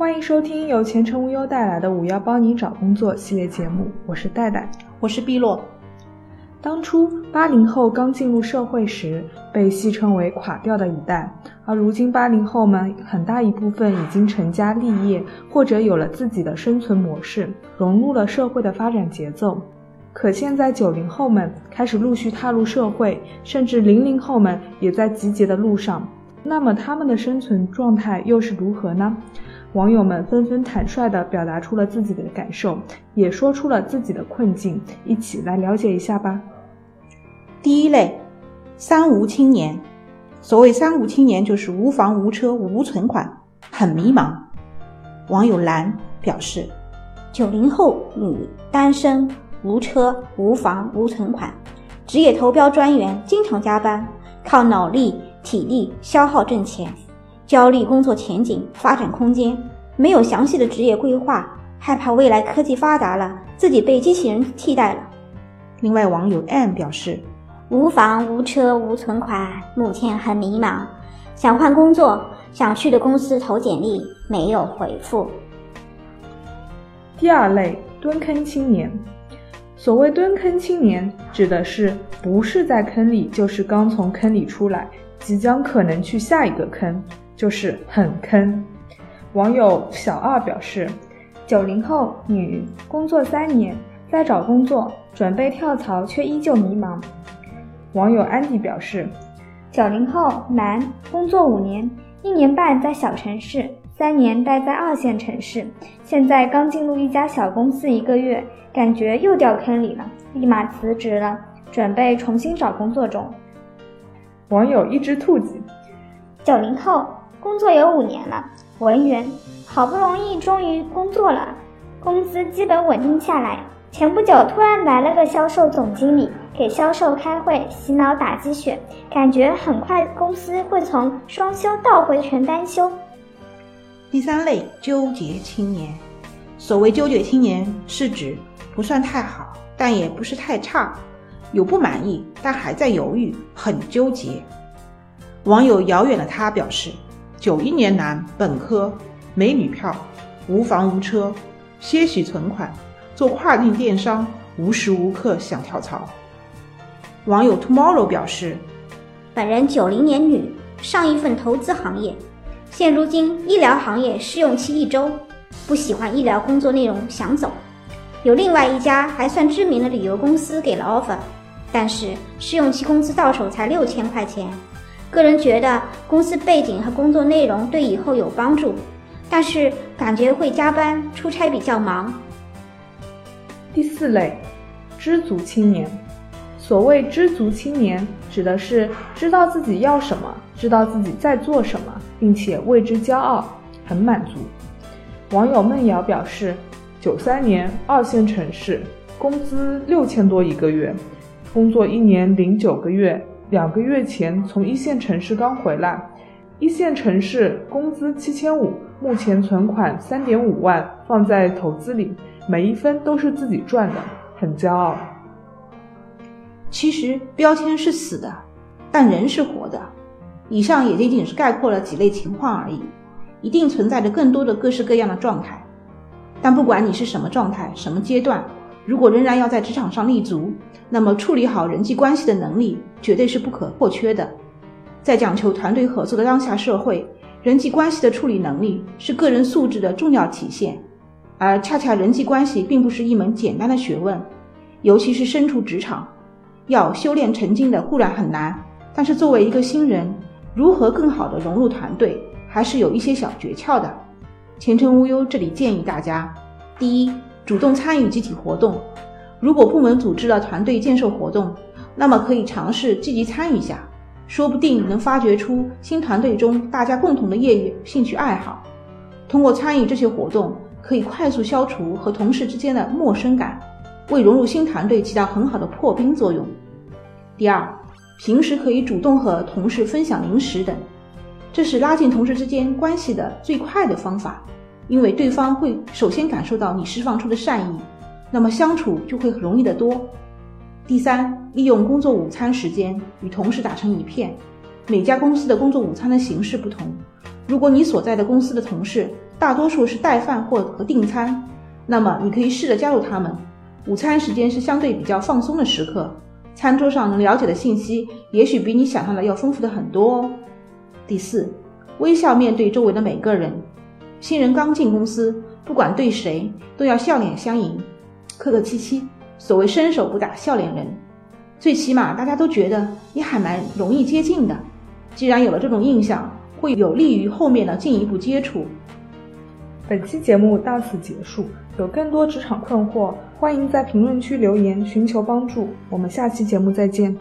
欢迎收听由前程无忧带来的“五幺帮你找工作”系列节目，我是戴戴，我是碧落。当初八零后刚进入社会时，被戏称为“垮掉的一代”，而如今八零后们很大一部分已经成家立业，或者有了自己的生存模式，融入了社会的发展节奏。可现在九零后们开始陆续踏入社会，甚至零零后们也在集结的路上。那么他们的生存状态又是如何呢？网友们纷纷坦率地表达出了自己的感受，也说出了自己的困境，一起来了解一下吧。第一类，三无青年。所谓三无青年，就是无房无车无存款，很迷茫。网友蓝表示：九零后女，单身，无车无房无存款，职业投标专员，经常加班，靠脑力。体力消耗挣钱，焦虑工作前景发展空间，没有详细的职业规划，害怕未来科技发达了自己被机器人替代了。另外网友 M 表示，无房无车无存款，目前很迷茫，想换工作，想去的公司投简历没有回复。第二类蹲坑青年，所谓蹲坑青年，指的是不是在坑里，就是刚从坑里出来。即将可能去下一个坑，就是很坑。网友小二表示：九零后女，工作三年，在找工作，准备跳槽，却依旧迷茫。网友安迪表示：九零后男，工作五年，一年半在小城市，三年待在二线城市，现在刚进入一家小公司一个月，感觉又掉坑里了，立马辞职了，准备重新找工作中。网友一只兔子，九零后工作有五年了，文员，好不容易终于工作了，工资基本稳定下来。前不久突然来了个销售总经理，给销售开会洗脑打鸡血，感觉很快公司会从双休倒回全单休。第三类纠结青年，所谓纠结青年，是指不算太好，但也不是太差。有不满意，但还在犹豫，很纠结。网友遥远的他表示：九一年男，本科，没女票，无房无车，些许存款，做跨境电商，无时无刻想跳槽。网友 Tomorrow 表示：本人九零年女，上一份投资行业，现如今医疗行业试用期一周，不喜欢医疗工作内容，想走。有另外一家还算知名的旅游公司给了 offer。但是试用期工资到手才六千块钱，个人觉得公司背景和工作内容对以后有帮助，但是感觉会加班出差比较忙。第四类，知足青年。所谓知足青年，指的是知道自己要什么，知道自己在做什么，并且为之骄傲，很满足。网友梦瑶表示，九三年二线城市，工资六千多一个月。工作一年零九个月，两个月前从一线城市刚回来，一线城市工资七千五，目前存款三点五万放在投资里，每一分都是自己赚的，很骄傲。其实标签是死的，但人是活的。以上也仅仅是概括了几类情况而已，一定存在着更多的各式各样的状态。但不管你是什么状态，什么阶段。如果仍然要在职场上立足，那么处理好人际关系的能力绝对是不可或缺的。在讲求团队合作的当下社会，人际关系的处理能力是个人素质的重要体现。而恰恰人际关系并不是一门简单的学问，尤其是身处职场，要修炼成精的固然很难，但是作为一个新人，如何更好的融入团队，还是有一些小诀窍的。前程无忧这里建议大家：第一，主动参与集体活动，如果部门组织了团队建设活动，那么可以尝试积极参与一下，说不定能发掘出新团队中大家共同的业余兴趣爱好。通过参与这些活动，可以快速消除和同事之间的陌生感，为融入新团队起到很好的破冰作用。第二，平时可以主动和同事分享零食等，这是拉近同事之间关系的最快的方法。因为对方会首先感受到你释放出的善意，那么相处就会容易得多。第三，利用工作午餐时间与同事打成一片，每家公司的工作午餐的形式不同。如果你所在的公司的同事大多数是带饭或和订餐，那么你可以试着加入他们。午餐时间是相对比较放松的时刻，餐桌上能了解的信息也许比你想象的要丰富的很多哦。第四，微笑面对周围的每个人。新人刚进公司，不管对谁都要笑脸相迎，客客气气。所谓伸手不打笑脸人，最起码大家都觉得你还蛮容易接近的。既然有了这种印象，会有利于后面的进一步接触。本期节目到此结束，有更多职场困惑，欢迎在评论区留言寻求帮助。我们下期节目再见。